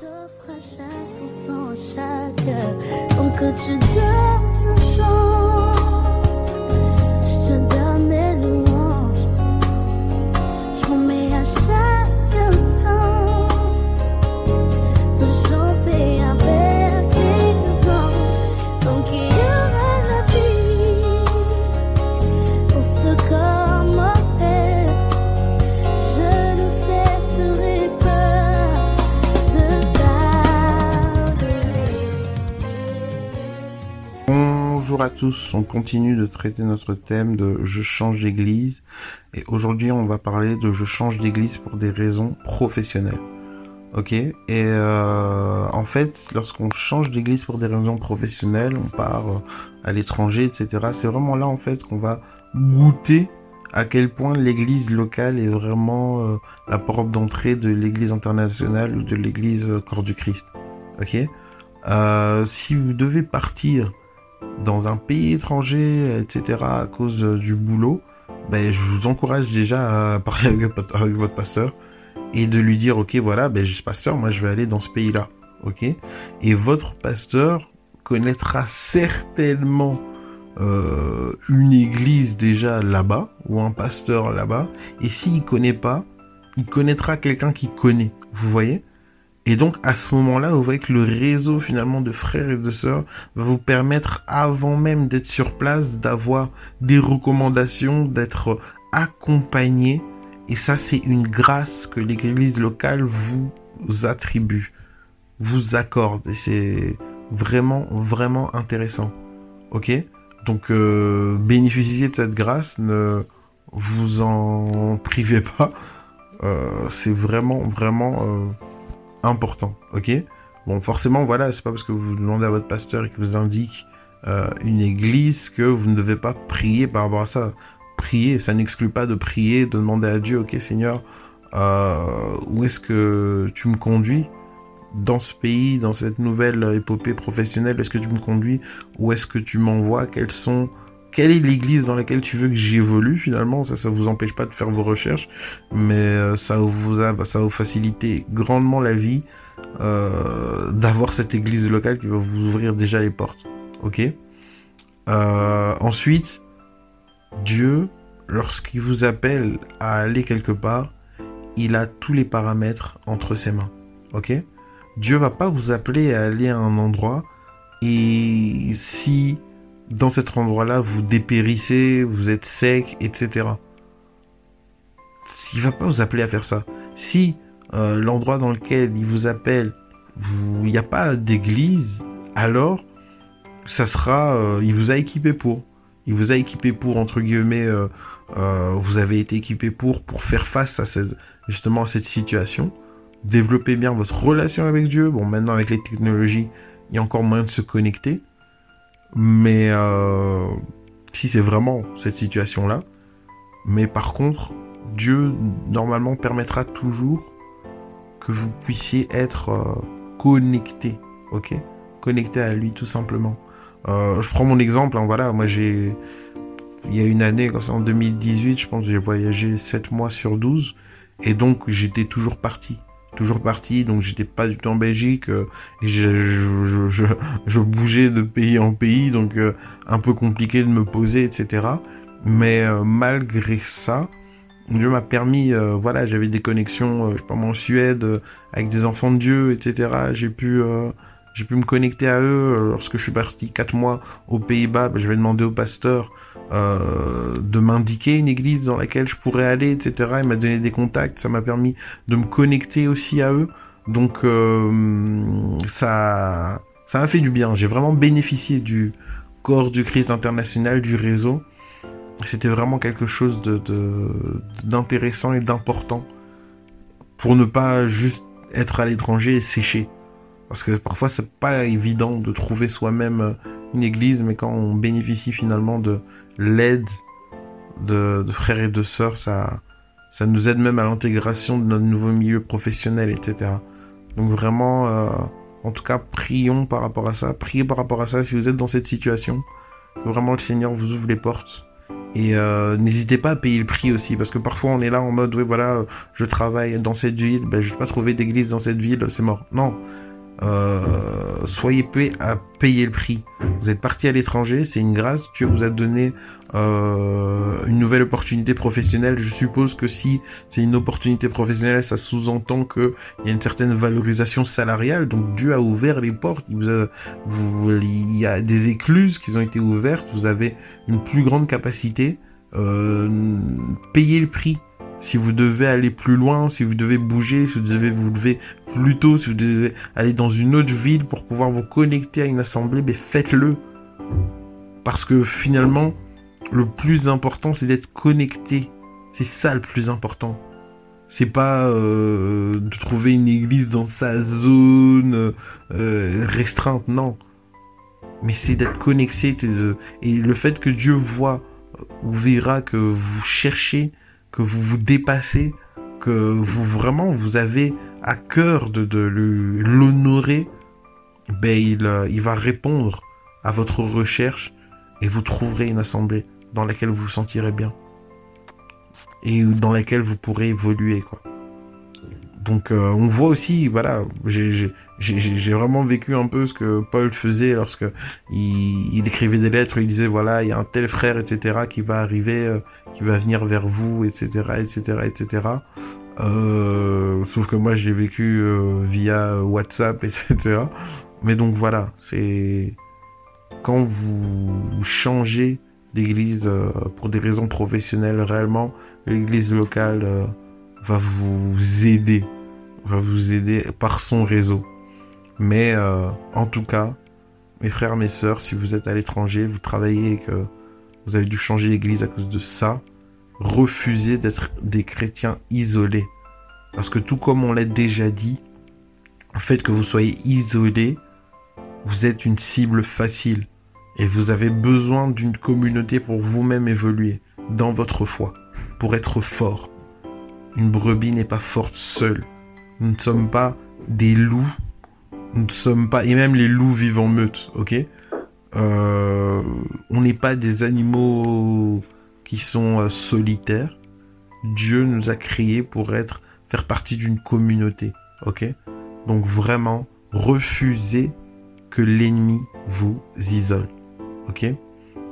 J'offre à chaque instant, chaque temps que tu donnes un chant. Bonjour à tous, on continue de traiter notre thème de je change d'église et aujourd'hui on va parler de je change d'église pour des raisons professionnelles. Ok Et euh, en fait, lorsqu'on change d'église pour des raisons professionnelles, on part euh, à l'étranger, etc. C'est vraiment là en fait qu'on va goûter à quel point l'église locale est vraiment euh, la porte d'entrée de l'église internationale ou de l'église euh, corps du Christ. Ok Euh, Si vous devez partir dans un pays étranger, etc., à cause euh, du boulot, ben, je vous encourage déjà à parler avec, votre- pasteur et de lui dire, ok, voilà, ben, je pasteur, moi, je vais aller dans ce pays-là, ok? Et votre pasteur connaîtra certainement euh, une église déjà là-bas ou un pasteur là-bas, et s'il connaît pas, il connaîtra quelqu'un qui connaît, vous voyez? Et donc à ce moment-là, vous voyez que le réseau finalement de frères et de sœurs va vous permettre, avant même d'être sur place, d'avoir des recommandations, d'être accompagné. Et ça, c'est une grâce que l'église locale vous attribue, vous accorde. Et c'est vraiment, vraiment intéressant. Ok? Donc, euh, bénéficiez de cette grâce, ne vous en privez pas. Euh, c'est vraiment, vraiment... euh, important, ok? Bon, forcément, voilà, c'est pas parce que vous demandez à votre pasteur et qu'il vous indique euh, une église que vous ne devez pas prier par rapport à ça. Prier, ça n'exclut pas de prier, de demander à Dieu, ok Seigneur, euh, où est-ce que tu me conduis? Dans ce pays, dans cette nouvelle épopée professionnelle Est-ce que tu me conduis? Où est-ce que tu m'envoies? Quelles sont quelle est l'église dans laquelle tu veux que j'évolue finalement? Ça, ça vous empêche pas de faire vos recherches, mais euh, ça vous a, ça va vous faciliter grandement la vie euh, d'avoir cette église locale qui va vous ouvrir déjà les portes. Ok? Euh, Ensuite, Dieu, lorsqu'il vous appelle à aller quelque part, il a tous les paramètres entre ses mains. Ok? Dieu va pas vous appeler à aller à un endroit et si dans cet endroit-là vous dépérissez, vous êtes sec, etc. Il va pas vous appeler à faire ça. Si euh, l'endroit dans lequel il vous appelle, il n'y a pas d'église, alors ça sera, euh, il vous a équipé pour. Il vous a équipé pour entre guillemets, euh, euh, vous avez été équipé pour pour faire face à cette, justement à cette situation. Développez bien votre relation avec Dieu. Bon, maintenant avec les technologies, il y a encore moyen de se connecter. Mais euh, si c'est vraiment cette situation-là, mais par contre, Dieu normalement permettra toujours que vous puissiez être euh, connecté, ok? Connecté à lui tout simplement. Euh, je prends mon exemple, hein, voilà, moi j'ai, il y a une année, en 2018, je pense que j'ai voyagé 7 mois sur 12, et donc j'étais toujours parti. Toujours parti, donc j'étais pas du tout en Belgique, euh, et je, je, je, je, bougeais de pays en pays, donc euh, un peu compliqué de me poser, etc. Mais euh, malgré ça, Dieu m'a permis, euh, voilà, j'avais des connexions, euh, je sais pas moi, en Suède, euh, avec des enfants de Dieu, etc. J'ai pu, j'ai pu me connecter à eux. Euh, Lorsque je suis parti quatre mois aux Pays-Bas, ben, j'avais demandé au pasteur euh, de m'indiquer une église dans laquelle je pourrais aller, etc. Il m'a donné des contacts, ça m'a permis de me connecter aussi à eux. Donc euh, ça, ça m'a fait du bien. J'ai vraiment bénéficié du corps du Christ international, du réseau. C'était vraiment quelque chose de- d'intéressant et d'important pour ne pas juste être à l'étranger et sécher. Parce que parfois c'est pas évident de trouver soi-même euh, une église, mais quand on bénéficie finalement de l'aide de, frères et de sœurs, ça, ça nous aide même à l'intégration de notre nouveau milieu professionnel, etc. Donc vraiment, euh, en tout cas, prions par rapport à ça. Priez par rapport à ça si vous êtes dans cette situation. Vraiment, le Seigneur vous ouvre les portes Et euh, n'hésitez pas à payer le prix aussi, parce que parfois on est là en mode, oui voilà, je travaille dans cette ville, ben je vais pas trouver d'église dans cette ville, c'est mort. Non, euh, soyez prêts à payer le prix. Vous êtes parti à l'étranger, c'est une grâce. Dieu vous a donné euh, une nouvelle opportunité professionnelle. Je suppose que si c'est une opportunité professionnelle, ça sous-entend qu'il y a une certaine valorisation salariale. Donc Dieu a ouvert les portes. Il, vous a, il y a des écluses qui ont été ouvertes. Vous avez une plus grande capacité. Euh, payez le prix si vous devez aller plus loin, si vous devez bouger, si vous devez vous lever plus tôt, si vous devez aller dans une autre ville pour pouvoir vous connecter à une assemblée, mais faites-le. Parce que finalement, le plus important, c'est d'être connecté. C'est ça le plus important. C'est pas euh, de trouver une église dans sa zone euh, restreinte, non. Mais c'est d'être connecté. Et le fait que Dieu voit ou verra que vous cherchez que vous vous dépassez, que vous vraiment vous avez à cœur de, de l'honorer, ben il, euh, il va répondre à votre recherche et vous trouverez une assemblée dans laquelle vous vous sentirez bien et dans laquelle vous pourrez évoluer quoi. Donc euh, on voit aussi, voilà, j'ai vraiment vécu un peu ce que Paul faisait lorsque il, écrivait des lettres, il disait voilà, il y a un tel frère, etc., qui va arriver, euh, qui va venir vers vous, etc., etc., etc. Euh, sauf que moi j'ai vécu euh, via WhatsApp, etc. Mais donc voilà, c'est quand vous changez d'église pour des raisons professionnelles réellement, l'église locale va vous aider va vous aider par son réseau. Mais euh, en tout cas, mes frères, mes sœurs, si vous êtes à l'étranger, vous travaillez que vous avez dû changer l'église à cause de ça, refusez d'être des chrétiens isolés. Parce que tout comme on l'a déjà dit, le fait que vous soyez isolé, vous êtes une cible facile. Et vous avez besoin d'une communauté pour vous-même évoluer dans votre foi, pour être fort. Une brebis n'est pas forte seule. Nous ne sommes pas des loups. Nous ne sommes pas, et même les loups vivent en meute, ok? Euh, On n'est pas des animaux qui sont euh, solitaires. Dieu nous a créés pour être, faire partie d'une communauté, ok? Donc vraiment, refusez que l'ennemi vous isole, ok?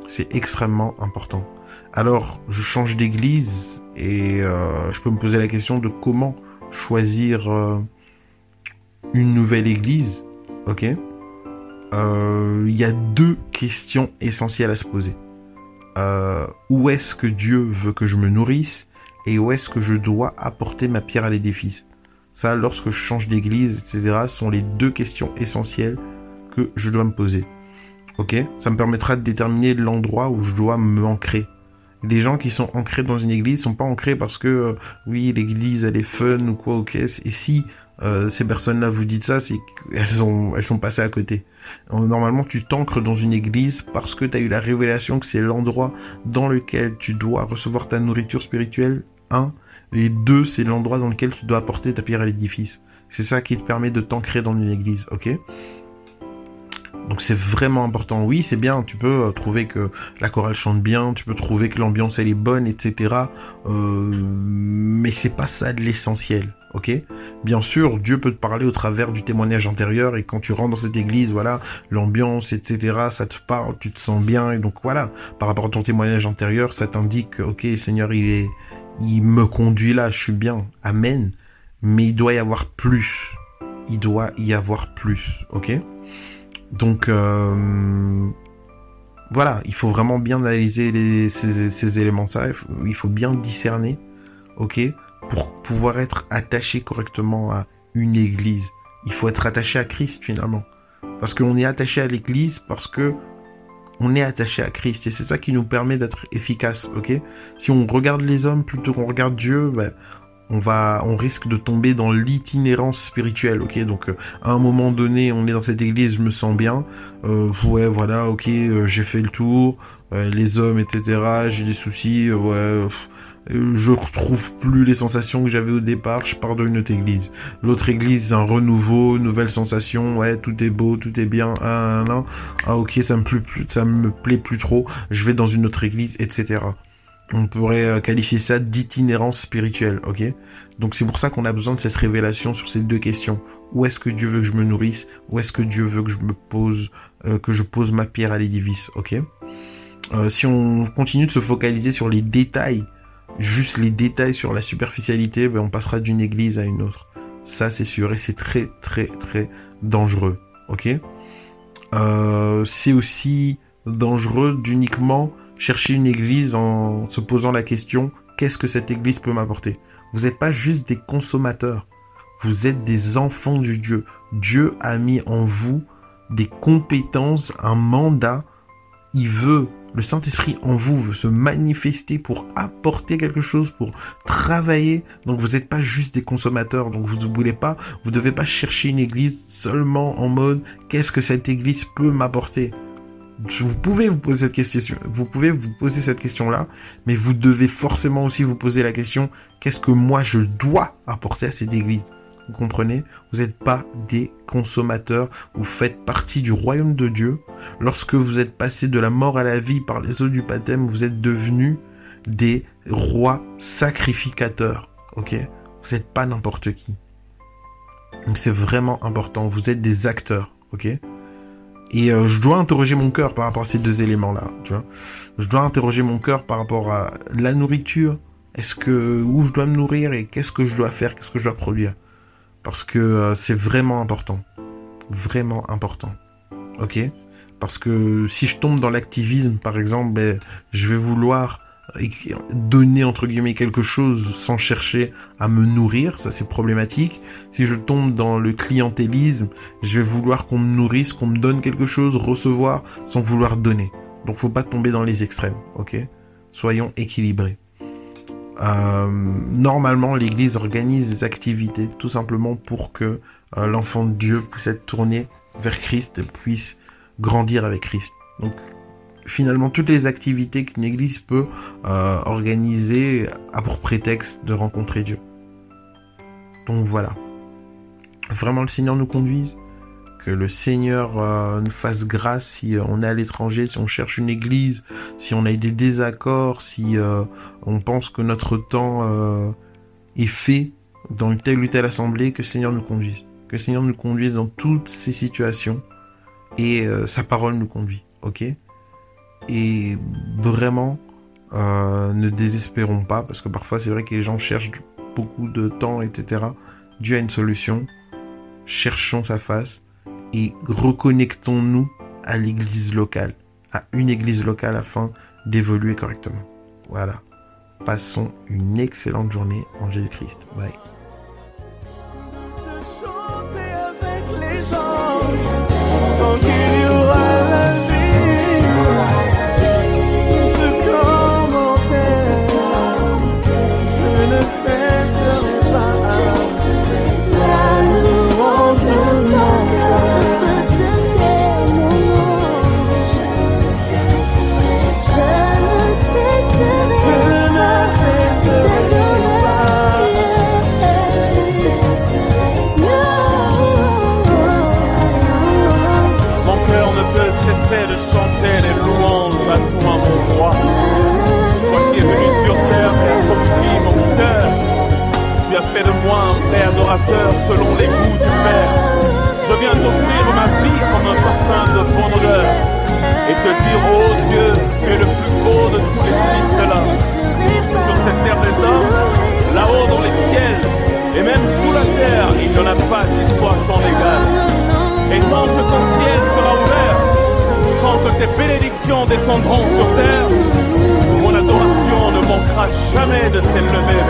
C'est extrêmement important. Alors, je change d'église et euh, je peux me poser la question de comment choisir euh, une nouvelle église, ok? Il y a deux questions essentielles à se poser. Euh, où est-ce que Dieu veut que je me nourrisse et où est-ce que je dois apporter ma pierre à l'édifice? Ça, lorsque je change d'église, etc., sont les deux questions essentielles que je dois me poser. Ok? Ça me permettra de déterminer l'endroit où je dois m'ancrer des gens qui sont ancrés dans une église sont pas ancrés parce que euh, oui l'église elle est fun ou quoi ok? Et si euh, ces personnes-là vous dites ça, c'est qu'elles ont, elles sont passées à côté. Normalement, tu t'ancres dans une église parce que tu as eu la révélation que c'est l'endroit dans lequel tu dois recevoir ta nourriture spirituelle, un, et deux, c'est l'endroit dans lequel tu dois apporter ta pierre à l'édifice. C'est ça qui te permet de t'ancrer dans une église, ok? Donc c'est vraiment important. Oui, c'est bien. Tu peux euh, trouver que la chorale chante bien, tu peux trouver que l'ambiance elle est bonne, etc. Euh, mais c'est pas ça de l'essentiel. Ok Bien sûr, Dieu peut te parler au travers du témoignage antérieur et quand tu rentres dans cette église, voilà, l'ambiance, etc. Ça te parle, tu te sens bien et donc voilà. Par rapport à ton témoignage antérieur, ça t'indique, ok, Seigneur, il me conduit là, je suis bien. Amen. Mais il doit y avoir plus. Il doit y avoir plus. Ok donc euh, voilà, il faut vraiment bien analyser ces, éléments ça. Il faut, bien discerner, ok, pour pouvoir être attaché correctement à une église. Il faut être attaché à Christ finalement, parce qu'on est attaché à l'église parce que on est attaché à Christ et c'est ça qui nous permet d'être efficace, ok? Si on regarde les hommes plutôt qu'on regarde Dieu, ben, on va, on risque de tomber dans l'itinérance spirituelle, ok? Donc euh, à un moment donné, on est dans cette église, je me sens bien. Euh, ouais, voilà, ok, euh, j'ai fait le tour. les hommes, etc. J'ai des soucis. ouais, je retrouve plus les sensations que j'avais au départ. Je pars d'une autre église. L'autre église, un renouveau, nouvelle sensation. Ouais, tout est beau, tout est bien. Ah, ah, ah ok, ça me plaît plus, ça me plaît plus trop. Je vais dans une autre église, etc. On pourrait euh, qualifier ça d'itinérance spirituelle, ok? Donc c'est pour ça qu'on a besoin de cette révélation sur ces deux questions. Où est-ce que Dieu veut que je me nourrisse? Où est-ce que Dieu veut que je me pose, euh, que je pose ma pierre à l'édifice, ok? Euh, Si on continue de se focaliser sur les détails, juste les détails sur la superficialité, ben on passera d'une église à une autre. Ça c'est sûr et c'est très très très dangereux, ok? Euh, C'est aussi dangereux d'uniquement chercher une église en se posant la question qu'est-ce que cette église peut m'apporter? Vous n'êtes pas juste des consommateurs, vous êtes des enfants du Dieu. Dieu a mis en vous des compétences, un mandat. Il veut, le Saint-Esprit en vous veut se manifester pour apporter quelque chose, pour travailler. Donc vous n'êtes pas juste des consommateurs. Donc vous ne voulez pas, vous devez pas chercher une église seulement en mode qu'est-ce que cette église peut m'apporter? Vous pouvez vous poser cette question, vous pouvez vous poser cette question-là, mais vous devez forcément aussi vous poser la question qu'est-ce que moi je dois apporter à cette église? Vous comprenez Vous n'êtes pas des consommateurs, vous faites partie du royaume de Dieu. Lorsque vous êtes passé de la mort à la vie par les eaux du baptême, vous êtes devenus des rois sacrificateurs. Ok? Vous n'êtes pas n'importe qui. C'est vraiment important. Vous êtes des acteurs. Ok? Et euh, je dois interroger mon cœur par rapport à ces deux éléments-là. Je dois interroger mon cœur par rapport à la nourriture. Est-ce que où je dois me nourrir et qu'est-ce que je dois faire, qu'est-ce que je dois produire? Parce que euh, c'est vraiment important, vraiment important. Ok? Parce que si je tombe dans l'activisme, par exemple, ben, je vais vouloir donner entre guillemets quelque chose sans chercher à me nourrir, ça c'est problématique. Si je tombe dans le clientélisme, je vais vouloir qu'on me nourrisse, qu'on me donne quelque chose, recevoir sans vouloir donner. Donc faut pas tomber dans les extrêmes, ok? Soyons équilibrés. Euh, normalement, l'Église organise des activités tout simplement pour que euh, l'enfant de Dieu puisse être tourné vers Christ puisse grandir avec Christ. Donc finalement toutes les activités qu'une église peut euh, organiser a pour prétexte de rencontrer Dieu. Donc voilà. Vraiment le Seigneur nous conduise. Que le Seigneur euh, nous fasse grâce si euh, on est à l'étranger, si on cherche une église, si on a des désaccords, si on pense que notre temps est fait dans une telle ou telle assemblée, que le Seigneur nous conduise. Que le Seigneur nous conduise dans toutes ces situations et sa parole nous conduit. Ok? Et vraiment, euh, ne désespérons pas, parce que parfois c'est vrai que les gens cherchent beaucoup de temps, etc. Dieu a une solution. Cherchons sa face et reconnectons-nous à l'église locale, à une église locale afin d'évoluer correctement. Voilà. Passons une excellente journée en Jésus-Christ. Bye. Selon les goûts du Père. Je viens t'offrir ma vie comme un parfum de bonne odeur et te dire, oh Dieu, tu es le plus beau de tous les fils de l'homme. Sur cette terre des hommes, là-haut dans les ciels, et même sous la terre, il n'y en a pas qui soit ton égal. Et tant que ton ciel sera ouvert, tant que tes bénédictions descendront sur terre, jamais de s'élever.